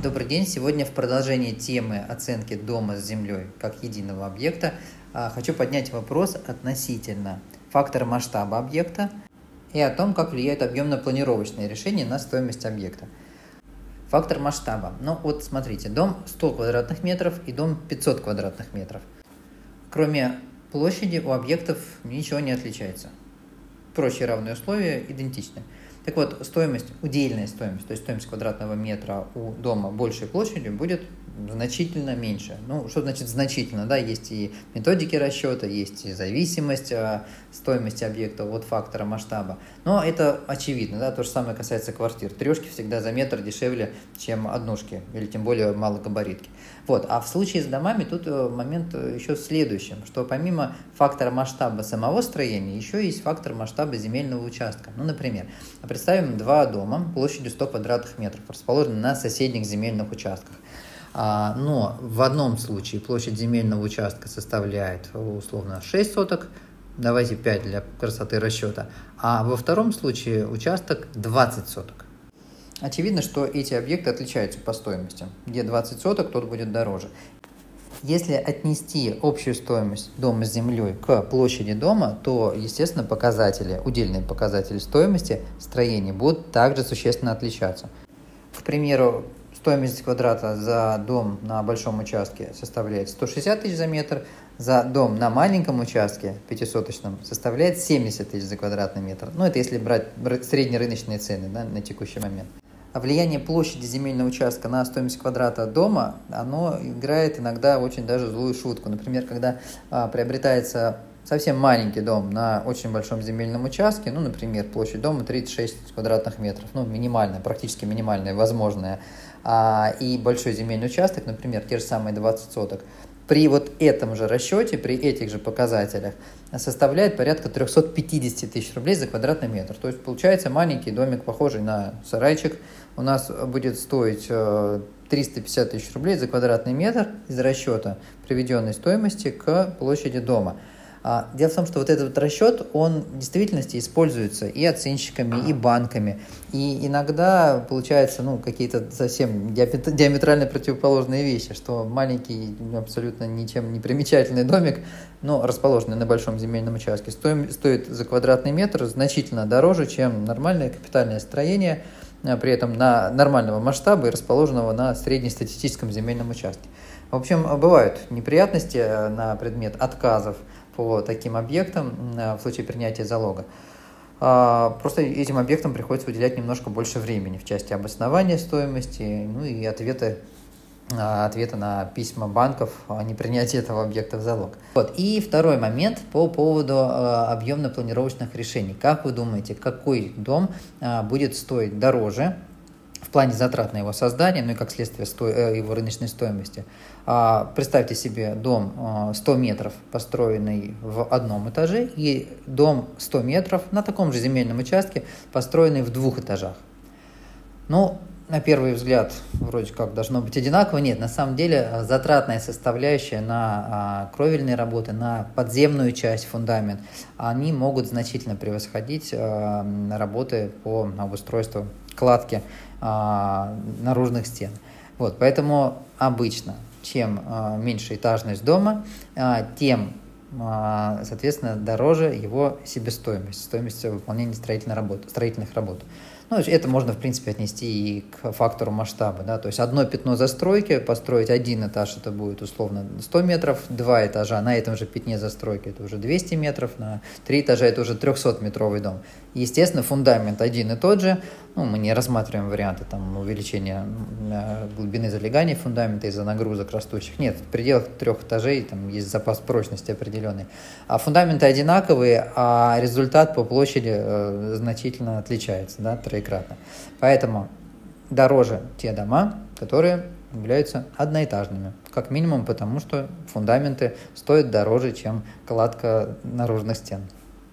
Добрый день. Сегодня в продолжении темы оценки дома с землей как единого объекта а, хочу поднять вопрос относительно фактора масштаба объекта и о том, как влияет объемно-планировочное решение на стоимость объекта. Фактор масштаба. Ну вот смотрите, дом 100 квадратных метров и дом 500 квадратных метров. Кроме площади у объектов ничего не отличается. Прочие равные условия идентичны. Так вот, стоимость, удельная стоимость, то есть стоимость квадратного метра у дома большей площади будет значительно меньше. Ну, что значит значительно? Да, есть и методики расчета, есть и зависимость а, стоимости объекта от фактора масштаба. Но это очевидно, да, то же самое касается квартир. Трешки всегда за метр дешевле, чем однушки, или тем более малогабаритки. Вот, а в случае с домами тут э, момент э, еще в следующем, что помимо фактора масштаба самого строения, еще есть фактор масштаба земельного участка. Ну, например, представим два дома площадью 100 квадратных метров, расположены на соседних земельных участках. А, но в одном случае площадь земельного участка составляет условно 6 соток, давайте 5 для красоты расчета, а во втором случае участок 20 соток. Очевидно, что эти объекты отличаются по стоимости. Где 20 соток, тот будет дороже. Если отнести общую стоимость дома с землей к площади дома, то, естественно, показатели, удельные показатели стоимости строения будут также существенно отличаться. К примеру, Стоимость квадрата за дом на большом участке составляет 160 тысяч за метр, за дом на маленьком участке, пятисоточном, составляет 70 тысяч за квадратный метр. Ну, это если брать среднерыночные цены да, на текущий момент. А влияние площади земельного участка на стоимость квадрата дома, оно играет иногда очень даже злую шутку. Например, когда а, приобретается совсем маленький дом на очень большом земельном участке, ну, например, площадь дома 36 квадратных метров, ну, минимальная, практически минимальная, возможная, а, и большой земельный участок, например, те же самые 20 соток, при вот этом же расчете, при этих же показателях, составляет порядка 350 тысяч рублей за квадратный метр. То есть получается маленький домик, похожий на сарайчик, у нас будет стоить 350 э, тысяч рублей за квадратный метр из расчета приведенной стоимости к площади дома. А, дело в том, что вот этот вот расчет, он в действительности используется и оценщиками, и банками. И иногда получается ну, какие-то совсем диаметрально противоположные вещи, что маленький, абсолютно ничем не примечательный домик, но расположенный на большом земельном участке, стоит, стоит за квадратный метр значительно дороже, чем нормальное капитальное строение, а, при этом на нормального масштаба и расположенного на среднестатистическом земельном участке. В общем, бывают неприятности э, на предмет отказов по таким объектам в случае принятия залога. А, просто этим объектам приходится уделять немножко больше времени в части обоснования стоимости, ну и ответы а, ответа на письма банков о непринятии этого объекта в залог. Вот. И второй момент по поводу э, объемно-планировочных решений. Как вы думаете, какой дом будет стоить дороже в плане затрат на его создание, ну и как следствие сто... Э, его рыночной стоимости. А, представьте себе дом 100 а, метров, построенный в одном этаже, и дом 100 метров на таком же земельном участке, построенный в двух этажах. Ну, на первый взгляд, вроде как должно быть одинаково. Нет, на самом деле а, затратная составляющая на кровельные работы, на подземную часть, фундамент, они могут значительно превосходить работы по обустройству кладки а, наружных стен. Вот, поэтому обычно, чем а, меньше этажность дома, а, тем, а, соответственно, дороже его себестоимость, стоимость выполнения строительной работы, строительных работ. Ну, это можно, в принципе, отнести и к фактору масштаба. Да? То есть одно пятно застройки, построить один этаж, это будет условно 100 метров, два этажа на этом же пятне застройки, это уже 200 метров, на три этажа это уже 300-метровый дом. Естественно, фундамент один и тот же, ну, мы не рассматриваем варианты там, увеличения э, глубины залегания фундамента из-за нагрузок растущих. Нет, в пределах трех этажей там есть запас прочности определенный. А фундаменты одинаковые, а результат по площади э, значительно отличается, да, троекратно. Поэтому дороже те дома, которые являются одноэтажными. Как минимум потому, что фундаменты стоят дороже, чем кладка наружных стен.